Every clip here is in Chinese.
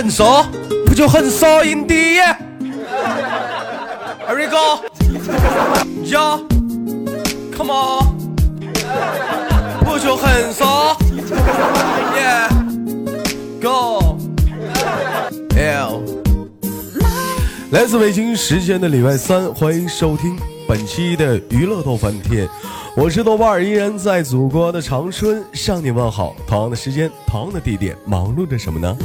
很骚，不就很骚，Indeed。Here we go. Yeah, come on. 不就很骚？Yeah, go. L. 来自北京时间的礼拜三，欢迎收听本期的娱乐逗翻天，我是豆瓣儿，依然在祖国的长春向你问好。同样的时间，同样的地点，忙碌着什么呢？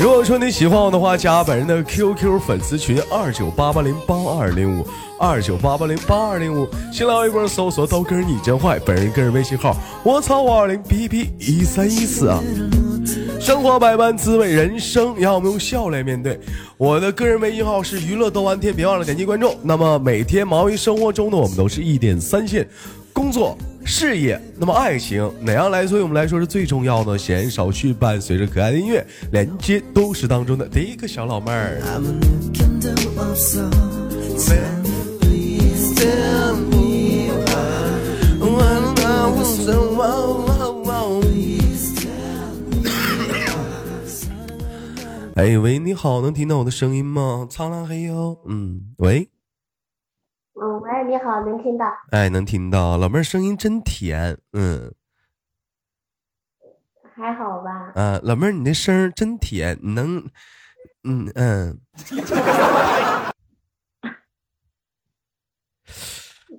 如果说你喜欢我的话，加本人的 QQ 粉丝群二九八八零八二零五二九八八零八二零五，新浪微博搜索刀哥你真坏，本人个人微信号我操五二零 B B 一三一四啊。生活百般滋味，人生要我们用笑来面对。我的个人微信号是娱乐豆瓣天，别忘了点击关注。那么每天忙于生活中的我们都是一点三线，工作、事业，那么爱情哪样来？对我们来说是最重要的？闲少去，伴随着可爱的音乐，连接都市当中的第一个小老妹儿。哎喂，你好，能听到我的声音吗？苍狼黑哟，嗯，喂，嗯，喂，你好，能听到？哎，能听到，老妹儿声音真甜，嗯，还好吧？啊，老妹儿你那声儿真甜，你能，嗯嗯，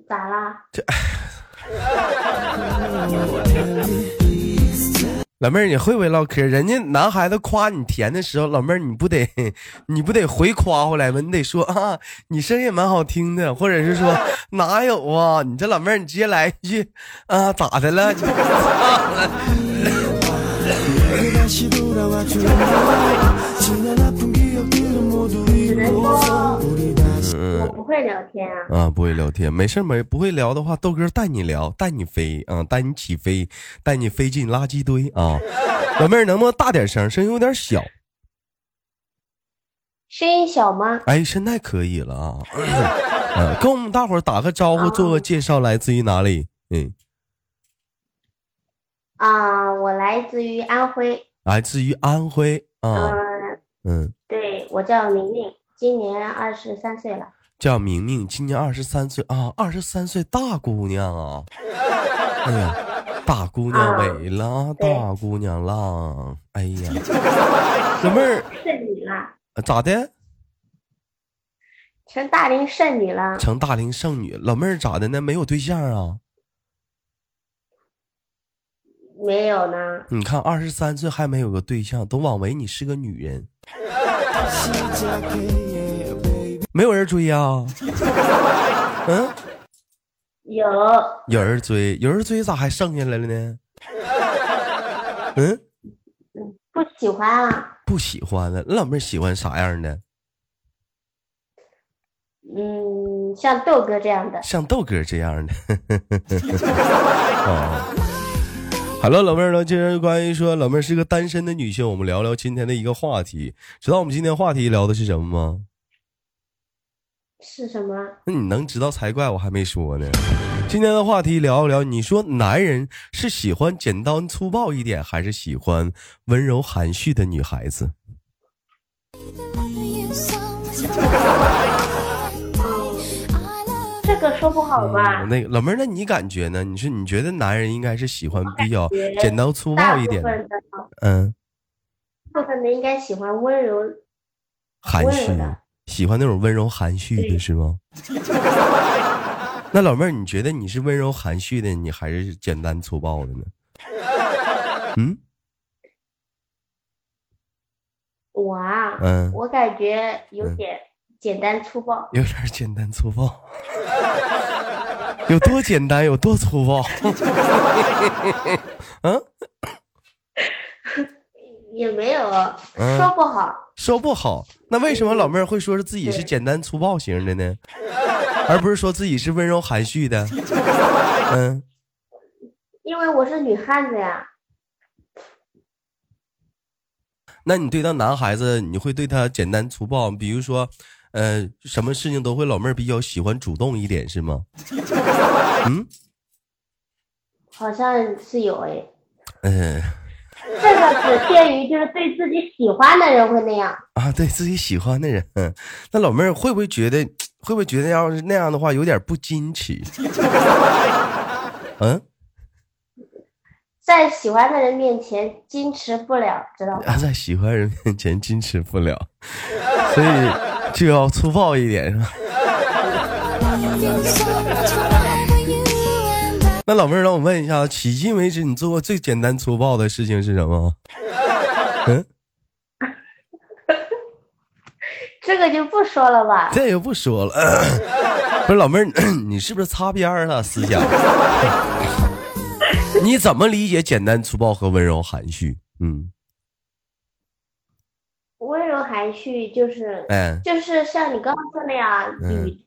咋啦？老妹儿，你会不会唠嗑？人家男孩子夸你甜的时候，老妹儿你不得你不得回夸回来吗？你得说啊，你声音蛮好听的，或者是说哪有啊？你这老妹儿，你直接来一句啊，咋的了？我不会聊天啊。啊，不会聊天，没事没不会聊的话，豆哥带你聊，带你飞啊，带你起飞，带你飞进垃圾堆啊。老妹儿，能不能大点声？声音有点小。声音小吗？哎，现在可以了啊。嗯，跟我们大伙儿打个招呼，做个介绍，来自于哪里？嗯，啊，我来自于安徽。来自于安徽啊。嗯。嗯，对，我叫明明，今年二十三岁了。叫明明，今年二十三岁啊，二十三岁大姑娘啊。哎呀，大姑娘美了，大姑娘浪。哎呀，老妹儿。是你啦？咋的？成大龄剩女了。成大龄剩女，老妹儿咋的呢？没有对象啊？没有呢。你看，二十三岁还没有个对象，都枉为你是个女人。没有人追啊？嗯，有。有人追，有人追，咋还剩下来了呢？嗯，不喜欢啊。不喜欢了，老妹儿喜欢啥样的？嗯，像豆哥这样的。像豆哥这样的。哦。好了，老妹儿呢？既然关于说老妹儿是个单身的女性，我们聊聊今天的一个话题。知道我们今天话题聊的是什么吗？是什么？那你能知道才怪，我还没说呢。今天的话题聊一聊，你说男人是喜欢简单粗暴一点，还是喜欢温柔含蓄的女孩子？这个说不好吧？那个老妹儿，那你感觉呢？你说你觉得男人应该是喜欢比较简单粗暴一点？嗯，部分的应该喜欢温柔含蓄，喜欢那种温柔含蓄的是吗？那老妹儿，你觉得你是温柔含蓄的，你还是简单粗暴的呢？嗯，我啊，嗯，我感觉有点。简单粗暴，有点简单粗暴，有多简单有多粗暴？嗯，也没有说不好，说不好。那为什么老妹儿会说是自己是简单粗暴型的呢？而不是说自己是温柔含蓄的？嗯，因为我是女汉子呀。那你对待男孩子，你会对他简单粗暴？比如说。呃，什么事情都会，老妹儿比较喜欢主动一点，是吗？嗯，好像是有哎。嗯，这个只限于就是对自己喜欢的人会那样啊，对自己喜欢的人，那老妹儿会不会觉得会不会觉得要是那样的话有点不矜持？嗯，在喜欢的人面前矜持不了，知道吗？在喜欢人面前矜持不了，所以就要粗暴一点，是吧？那老妹儿，让我问一下，迄今为止你做过最简单粗暴的事情是什么？嗯，这个就不说了吧。这也不说了。不是老妹儿，你是不是擦边了思想？你怎么理解简单粗暴和温柔含蓄？嗯，温柔含蓄就是，哎，就是像你刚刚说那样，女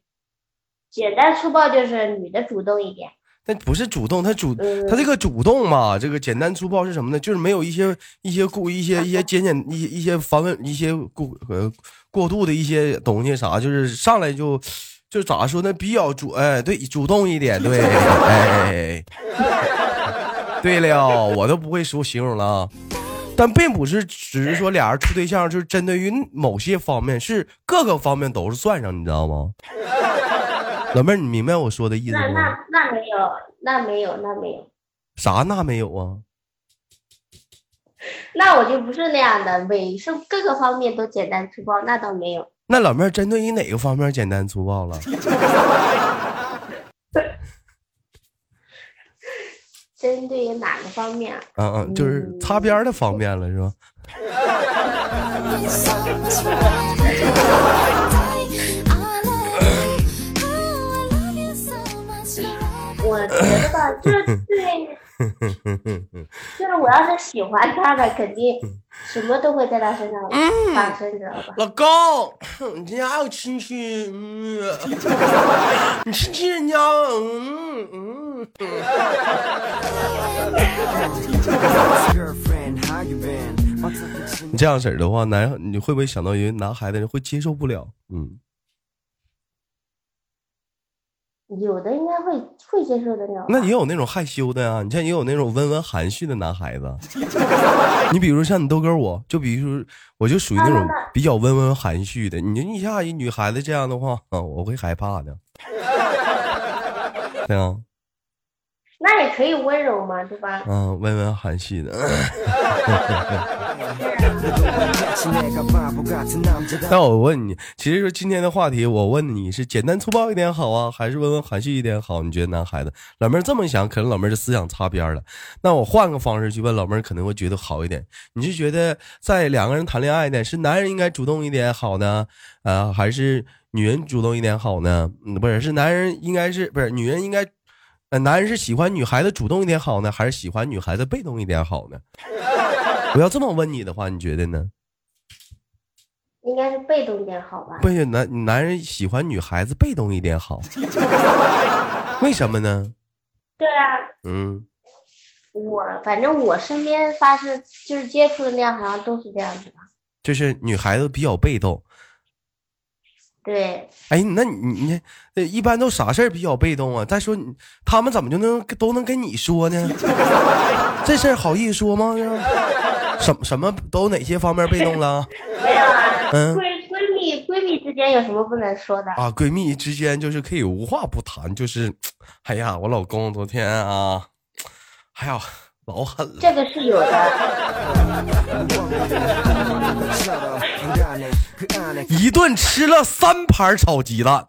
简单粗暴就是女的主动一点。那不是主动，他主他这个主动嘛，这个简单粗暴是什么呢？就是没有一些一些过一些一些简简一些一些繁文一些过呃过度的一些东西啥，就是上来就就咋说呢？比较主哎，对，主动一点，对，哎，对了，我都不会说形容了，但并不是只是说俩人处对象，就是针对于某些方面，是各个方面都是算上，你知道吗？老妹儿，你明白我说的意思吗？那那那没有，那没有，那没有。啥？那没有啊？那我就不是那样的，伪是各个方面都简单粗暴，那倒没有。那老妹儿针对于哪个方面简单粗暴了？针对于哪个方面？嗯嗯，就是擦边的方面了，是吧？我觉得吧，就是对，就是我要是喜欢他的，肯定什么都会在他身上发生，知道吧？老公，你今天还有亲戚？嗯，你亲亲人家？嗯嗯。你这样式儿的话，男你会不会想到，一个男孩子会接受不了？嗯。有的应该会会接受的了。那也有那种害羞的呀，你像也有那种温文含蓄的男孩子。你比如像你豆哥，我就比如说，我就属于那种比较温文含蓄的。你一下一女孩子这样的话，啊，我会害怕的。对啊。那也可以温柔嘛，对吧？嗯，温文含蓄的。那我问你，其实说今天的话题，我问你是简单粗暴一点好啊，还是温文含蓄一点好？你觉得男孩子老妹儿这么想，可能老妹儿的思想擦边了。那我换个方式去问老妹儿，可能会觉得好一点。你是觉得在两个人谈恋爱呢，是男人应该主动一点好呢，啊，还是女人主动一点好呢？嗯，不是，是男人应该是不是女人应该？男人是喜欢女孩子主动一点好呢，还是喜欢女孩子被动一点好呢？我要这么问你的话，你觉得呢？应该是被动一点好吧？不是男男人喜欢女孩子被动一点好，为什么呢？对啊，嗯，我反正我身边发生就是接触的那样，好像都是这样子的，就是女孩子比较被动。对，哎，那你你一般都啥事儿比较被动啊？再说你他们怎么就能都能跟你说呢？这事儿好意思说吗？什什么都哪些方面被动了？没有啊，嗯，闺闺蜜闺蜜之间有什么不能说的啊？闺蜜之间就是可以无话不谈，就是，哎呀，我老公昨天啊，哎呀。老狠了，这个是有的。一顿吃了三盘炒鸡蛋，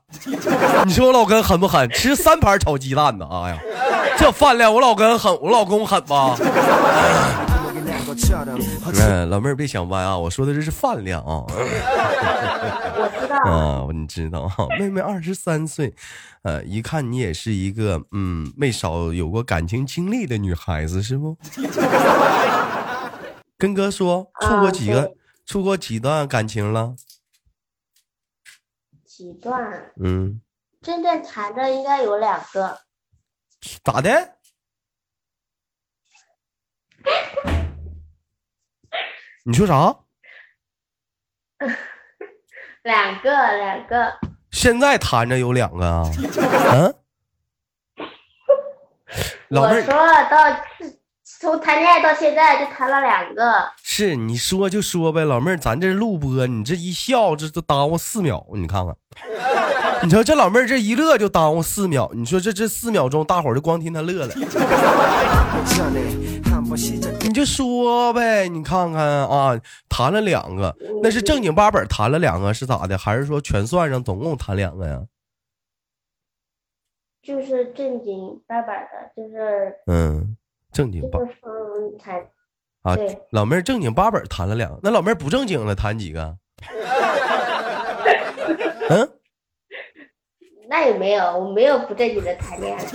你说我老公狠不狠？吃三盘炒鸡蛋呢？哎呀，这饭量，我老公狠，我老公狠吧？嗯，老妹儿别想歪啊，我说的这是饭量啊。我知道啊，你知道啊，妹妹二十三岁，呃，一看你也是一个嗯，没少有过感情经历的女孩子，是不？跟哥说，处过几个，处过几段感情了？几段？嗯，真正谈的应该有两个。咋的？你说啥？两个，两个。现在谈着有两个啊？嗯。我说到从谈恋爱到现在就谈了两个。是你说就说呗，老妹儿，咱这录播，你这一笑，这都耽误四秒，你看看。你说这老妹儿这一乐就耽误四秒，你说这这四秒钟，大伙儿就光听她乐了。你就说呗，你看看啊，谈了两个，那是正经八本谈了两个是咋的？还是说全算上总共谈两个呀？就是正经八本的，就是嗯，正经八本啊对，老妹儿正经八本谈了两个，那老妹儿不正经了谈几个？嗯，那也没有，我没有不正经的谈恋爱。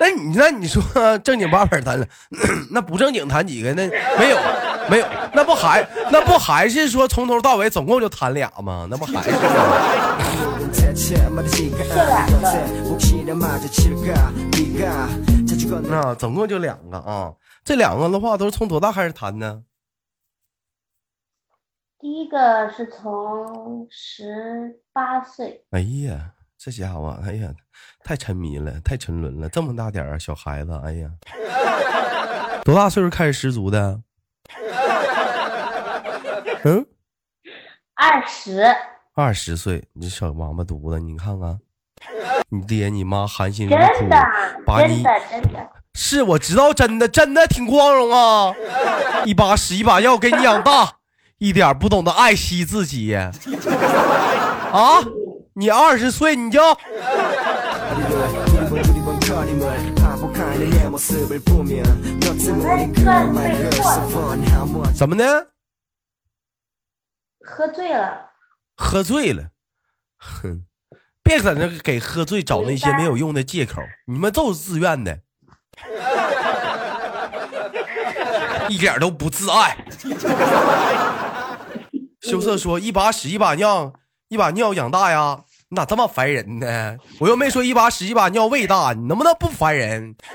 那你那你说正经八百谈了，那不正经谈几个？那没有没有，那不还那不还是说从头到尾总共就谈俩吗？那不还是吗？那总共就两个啊，这两个的话都是从多大开始谈呢？第一个是从十八岁，哎呀，这家伙，哎呀，太沉迷了，太沉沦了，这么大点儿啊，小孩子，哎呀，多大岁数开始失足的？嗯，二十，二十岁，你这小王八犊子，你看看，你爹你妈含辛茹真苦的，把你真的，真的，是我知道，真的真的挺光荣啊，一把屎一把尿给你养大，一点不懂得爱惜自己啊！你二十岁你就怎么的？喝醉了，喝醉了，哼，别在那给喝醉找那些没有用的借口，你们都是自愿的，一点都不自爱。羞涩说：“一把屎一把尿，一把尿养大呀，你咋这么烦人呢？我又没说一把屎一把尿喂大，你能不能不烦人？”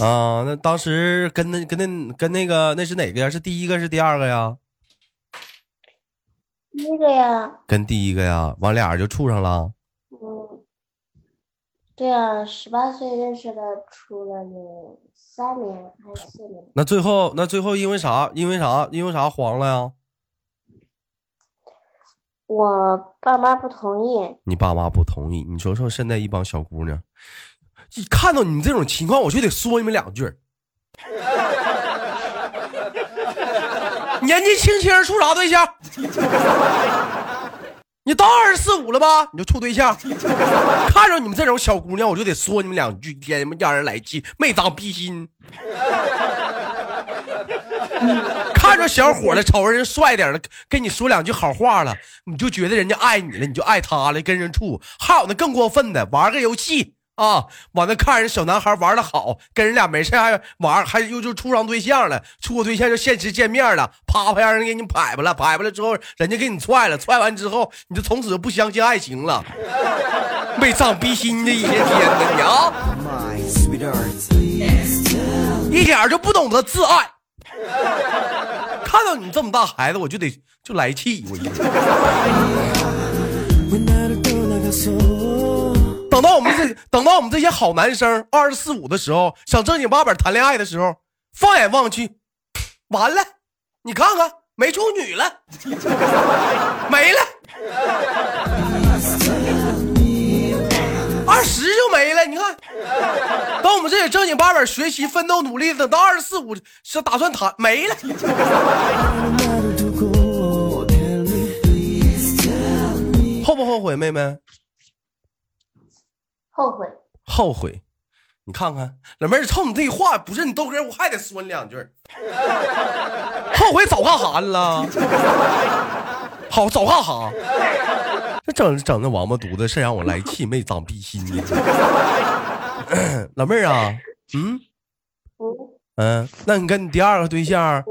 啊，那当时跟那跟那跟那个那是哪个呀？是第一个是第二个呀？第一个呀，跟第一个呀，完俩人就处上了。嗯，对啊，十八岁认识的，处了有三年还是四年？那最后那最后因为啥？因为啥？因为啥黄了呀？我爸妈不同意，你爸妈不同意。你说说现在一帮小姑娘，一看到你们这种情况，我就得说你们两句儿。年纪轻轻处啥对象？你到二十四五了吧？你就处对象？看着你们这种小姑娘，我就得说你们两句，天他妈让人来气，没长逼心。看着小伙了，瞅着人帅点了，跟你说两句好话了，你就觉得人家爱你了，你就爱他了，跟人处。还有那更过分的，玩个游戏啊，完了看人小男孩玩的好，跟人俩没事还玩，还又就处上对象了，处个对象就现实见面了，啪啪让人给你拍吧了，拍吧了之后，人家给你踹了，踹完之后，你就从此就不相信爱情了，没长逼心的一些天呐，你啊，一点就不懂得自爱。看到你这么大孩子，我就得就来气，我一等到我们这等到我们这些好男生二十四五的时候，想正经八百谈恋爱的时候，放眼望去，完了，你看看没处女了，没了，二十就没了。你看，等我们这些正经八百学习奋斗努力，等到二十四五是打算谈没了。后不后悔，妹妹？后悔。后悔。你看看，老妹儿，冲你这话，不是你豆哥，我还得说你两句。后悔早干啥了？好，早干哈？这整整那王八犊子，是让我来气，没长逼心的。老妹儿啊，嗯嗯，嗯，那你跟你第二个对象，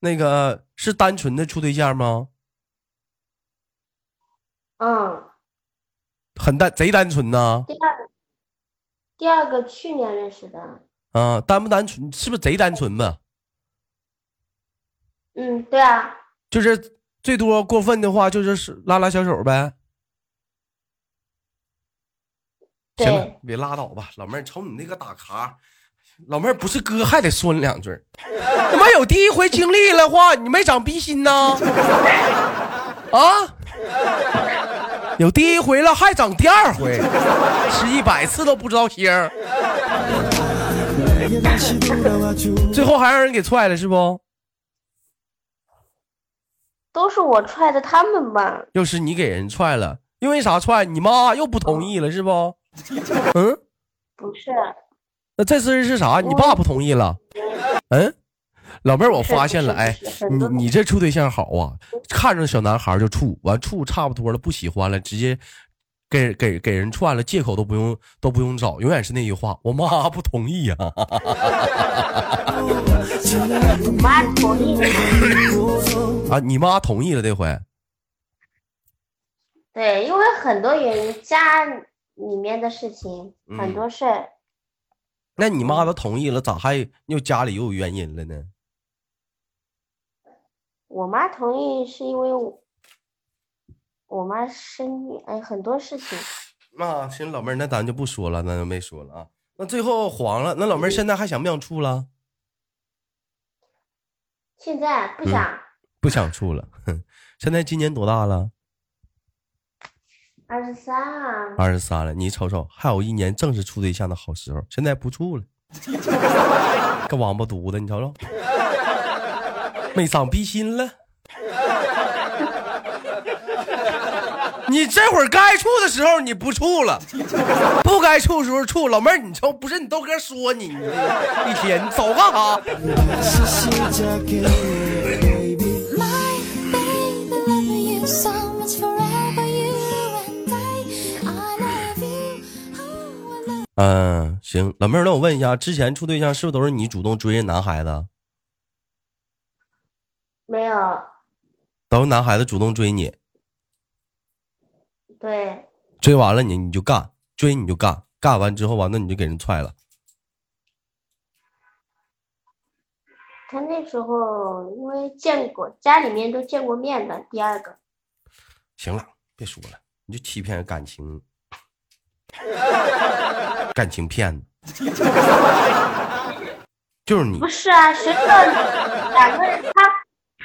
那个是单纯的处对象吗？嗯，很单，贼单纯呐。第二个，第二个去年认识的，啊，单不单纯？是不是贼单纯吧？嗯，对啊，就是最多过分的话，就是是拉拉小手呗。行了对，别拉倒吧，老妹儿，瞅你那个打卡，老妹儿不是哥还得说你两句儿。他妈有第一回经历了话，你没长逼心呐？啊？有第一回了，还整第二回，吃一百次都不知道腥儿，最后还让人给踹了是不？都是我踹的他们吧？又是你给人踹了，因为啥踹？你妈又不同意了是不？嗯，不是，那这次是啥？你爸不同意了？嗯，老妹儿，我发现了，哎你你这处对象好啊，看着小男孩就处，完处差不多了，不喜欢了，直接给给给人串了，借口都不用都不用找，永远是那句话，我妈不同意呀、我妈同意的。啊，你妈同意了这回，对，因为很多原因，家里面的事情嗯很多事儿，那你妈都同意了，咋还又家里又有原因了呢？我妈同意是因为我我妈生育，哎，很多事情。那行，老妹儿，那咱就不说了，那就没说了啊。那最后黄了，那老妹儿现在还想不想处了？现在不嗯想，不想处了。哼，现在今年多大了？二十三啊，二十三了。你瞅瞅，还有一年正是处对象的好时候，现在不处了。个王八犊子，你瞅瞅，没长逼心了。你这会儿该处的时候你不处了，不该处的时候处。老妹儿，你瞅，不是你豆哥说你，你这一天你走干啥？嗯，行，老妹儿，那我问一下，之前处对象是不是都是你主动追人男孩子？没有，都是男孩子主动追你，对，追完了你你就干，追你就干，干完之后完了你就给人踹了。他那时候因为见过，家里面都见过面的。第二个，行了，别说了，你就欺骗感情，感情骗子，就是你不是啊，谁知道两个人他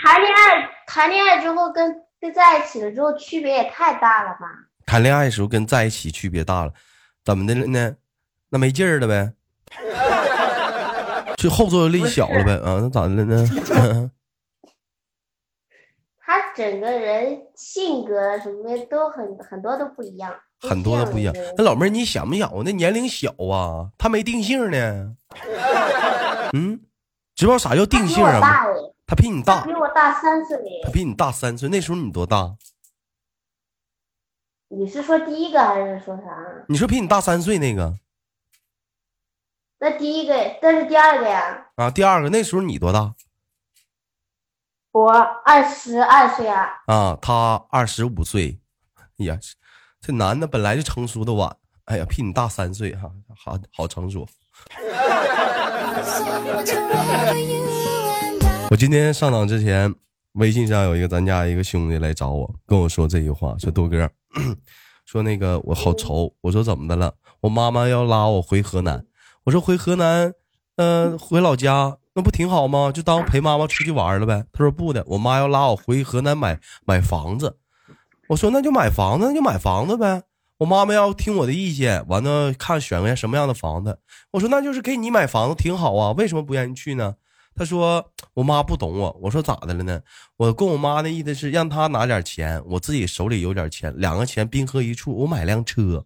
谈恋爱，谈恋爱之后跟跟在一起了之后区别也太大了吧？谈恋爱的时候跟在一起区别大了，怎么的了呢？那没劲儿了呗，就后坐力小了呗啊？那咋的了呢？他整个人性格什么的都很很多都不一样，很多都不一样那老妹儿，你想不想啊？那年龄小啊，他没定性呢。嗯，知道啥叫定性啊？他比你大他比，我大三岁哎。他比你大三岁。那时候你多大？你是说第一个还是说啥？你说比你大三岁那个那第一个，这是第二个呀。啊？第二个那时候你多大我二十二岁啊，啊？他二十五岁。哎呀，这男的本来就成熟的晚，哎呀，比你大三岁哈、好好成熟。我今天上档之前，微信上有一个咱家一个兄弟来找我，跟我说这句话，说豆哥，说那个我好愁，我说怎么的了？我妈妈要拉我回河南，我说回河南，呃，回老家那不挺好吗？就当陪妈妈出去玩了呗。他说不的，我妈要拉我回河南买买房子，我说那就买房子，那就买房子呗。我妈妈要听我的意见，完了看选个什么样的房子。我说那就是给你买房子挺好啊，为什么不愿意去呢？他说我妈不懂我，我说咋的了呢？我跟我妈的意思是让她拿点钱，我自己手里有点钱，两个钱冰河一处，我买辆车。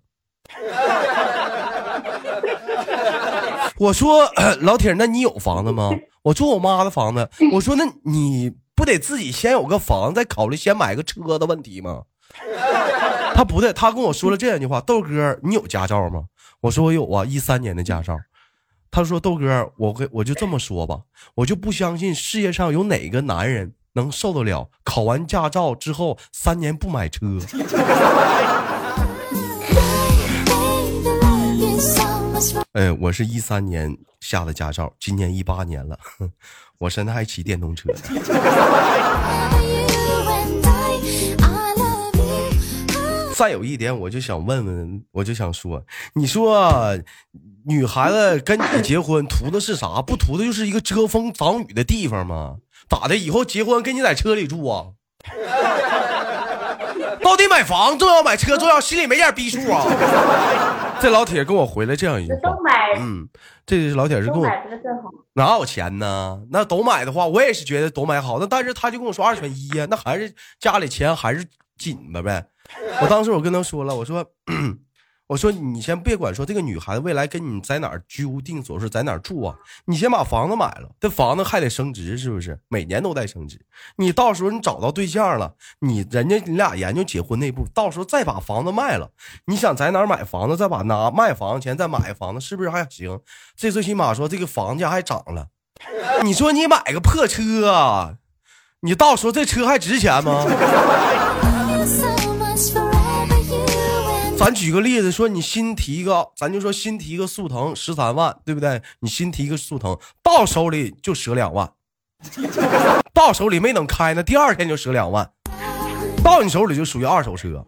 我说老铁，那你有房子吗？我住我妈的房子。我说那你不得自己先有个房，再考虑先买个车的问题吗？他不对，他跟我说了这样一句话：豆哥，你有驾照吗？我说我有啊，一三年的驾照。他说豆哥，我跟我就这么说吧，我就不相信世界上有哪个男人能受得了考完驾照之后三年不买车。哎，我是一三年下的驾照，今年一八年了，我现在还骑电动车呢再有一点，我就想问问，我就想说，你说女孩子跟你结婚图的是啥？不图的就是一个遮风挡雨的地方吗？咋的？以后结婚跟你在车里住啊？到底买房重要，买车重要，心里没点逼数啊？这老铁跟我回来这样一句话，嗯，这老铁是跟我？哪有钱呢？那都买的话，我也是觉得都买好。那但是他就跟我说二选一呀，那还是家里钱还是紧的呗。我当时我跟他说了，我说 我说你先别管说这个女孩子未来跟你在哪儿居无定所，是在哪儿住啊？你先把房子买了，这房子还得升值，是不是？每年都在升值。你到时候你找到对象了，你人家你俩研究结婚那步，到时候再把房子卖了，你想在哪儿买房子，再把拿卖房子钱再买房子，是不是还行？这最起码说这个房价还涨了。你说你买个破车，你到时候这车还值钱吗？咱举个例子，说你新提一个，咱就说新提一个速腾十三万，对不对？你新提一个速腾，到手里就折两万，到手里没等开呢，第二天就折两万，到你手里就属于二手车。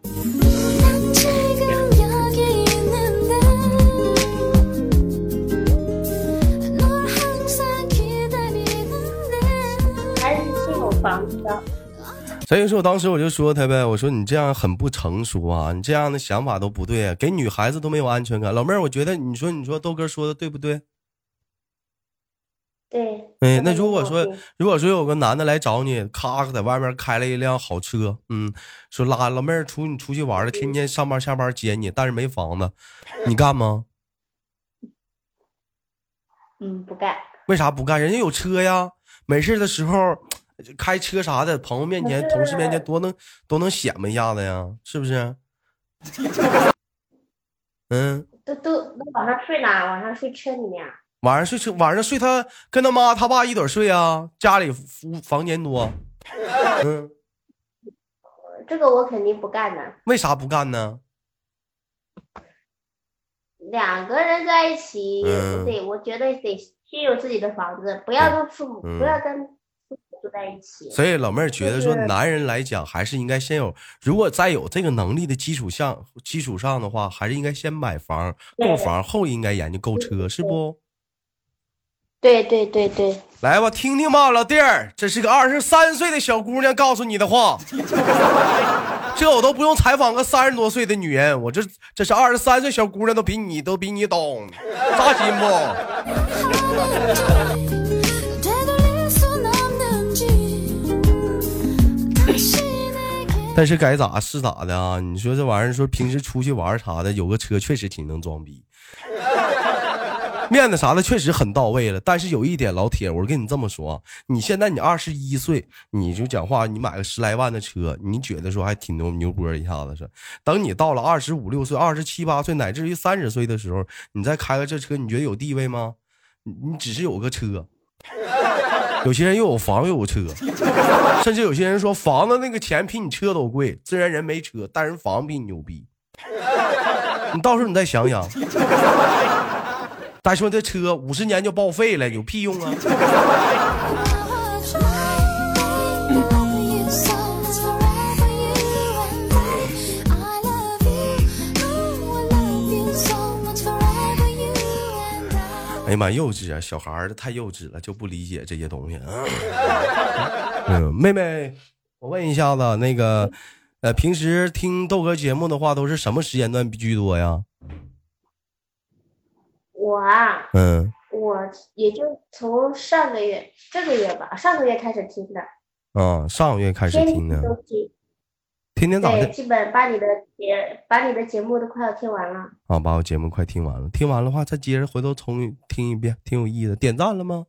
所以说我当时我就说他呗，我说你这样很不成熟啊，你这样的想法都不对啊，给女孩子都没有安全感。老妹儿，我觉得你说你说豆哥说的对不对？对。哎，那如果说如果说有个男的来找你，咔在外面开了一辆好车，嗯，说拉老妹儿出你出去玩了，天天上班下班接你，但是没房子，你干吗？嗯不干，为啥不干？人家有车呀，没事的时候开车啥的，朋友面前、同事面前多能多能显摆一下子呀，是不是？嗯，都都都晚上睡哪？晚上睡车里面啊？晚上睡车，晚上睡他跟他妈他爸一堆睡啊，家里屋房间多。嗯，这个我肯定不干的。为啥不干呢？两个人在一起，嗯对，我觉得得先有自己的房子，不要跟父母，嗯不要跟住在一起。所以老妹儿觉得说，男人来讲还是应该先有，如果在有这个能力的基础上基础上的话，还是应该先买房购房，后应该研究购车，是不？对对对对，来吧，听听吧，老弟儿，这是个二十三岁的小姑娘告诉你的话，这我都不用采访个三十多岁的女人，我这这是二十三岁小姑娘都比你都比你懂，扎心不？但是该咋是咋的啊？你说这玩意儿，说平时出去玩啥的，有个车确实挺能装逼，面子啥的确实很到位了。但是有一点，老铁，我跟你这么说，你现在你二十一岁，你就讲话，你买个十来万的车，你觉得说还挺牛牛波一下子是？等你到了二十五六岁、二十七八岁，乃至于三十岁的时候，你再开个这车，你觉得有地位吗？你只是有个车。有些人又有房又有车，甚至有些人说房子那个钱比你车都贵。虽然人没车，但人房比你牛逼。你到时候你再想想，再说这车五十年就报废了，有屁用啊！哎呀妈，幼稚啊！小孩儿太幼稚了，就不理解这些东西啊。嗯，妹妹，我问一下子，那个，呃，平时听豆哥节目的话，都是什么时间段居多呀？我啊，嗯，我也就从上个月、这个月吧，上个月开始听的，啊，上个月开始听的，天都听，天天咋的对，？基本把你的节把你的节目都快要听完了。啊，把我节目快听完了，听完的话再接着回头重听一遍，挺有意思。点赞了吗？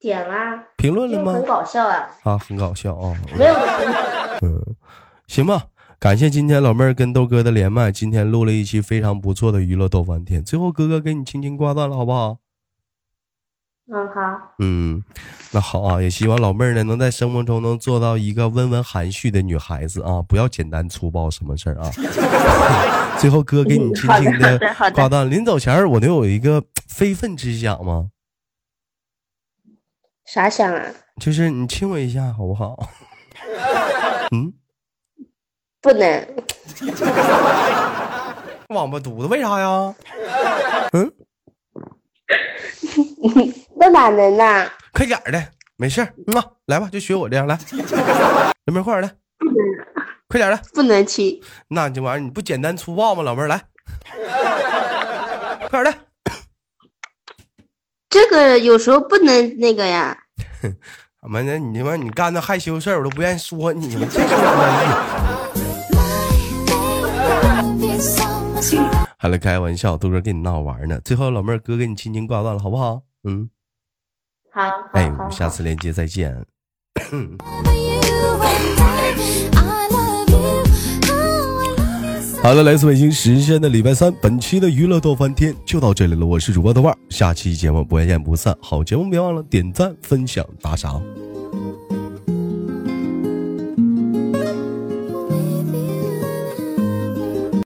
点啦，评论了吗很？搞笑啊，啊，很搞笑啊。没有 行吧，感谢今天老妹儿跟豆哥的连麦，今天录了一期非常不错的娱乐逗翻天。最后哥哥给你轻轻挂断了，好不好？嗯，好，嗯，那好啊，也希望老妹儿呢能在生活中能做到一个温文含蓄的女孩子啊，不要简单粗暴什么事儿啊。最后哥给你轻轻的挂断，临走前儿我能有一个非分之想吗？啥想啊？就是你亲我一下好不好？嗯，不能，王八犊子，为啥呀？嗯，那哪能呐？快点儿的，没事儿，嗯啊，来吧，就学我这样来，老妹儿快点儿的，快点儿的，不能亲。那这玩意儿你不简单粗暴吗？老妹儿来，快点儿的，这个有时候不能那个呀。怎么的？你他妈你干那害羞事儿，我都不愿意说你们，还来开玩笑，都是跟你闹玩呢。最后老妹儿，哥给你轻轻挂断了，好不好？嗯，好，好哎，我们下次连接再见。Oh, 好了，来自北京时间的礼拜三，本期的娱乐逗翻天就到这里了。我是主播豆瓣，下期节目不见不散。好节目别忘了点赞、分享、打赏。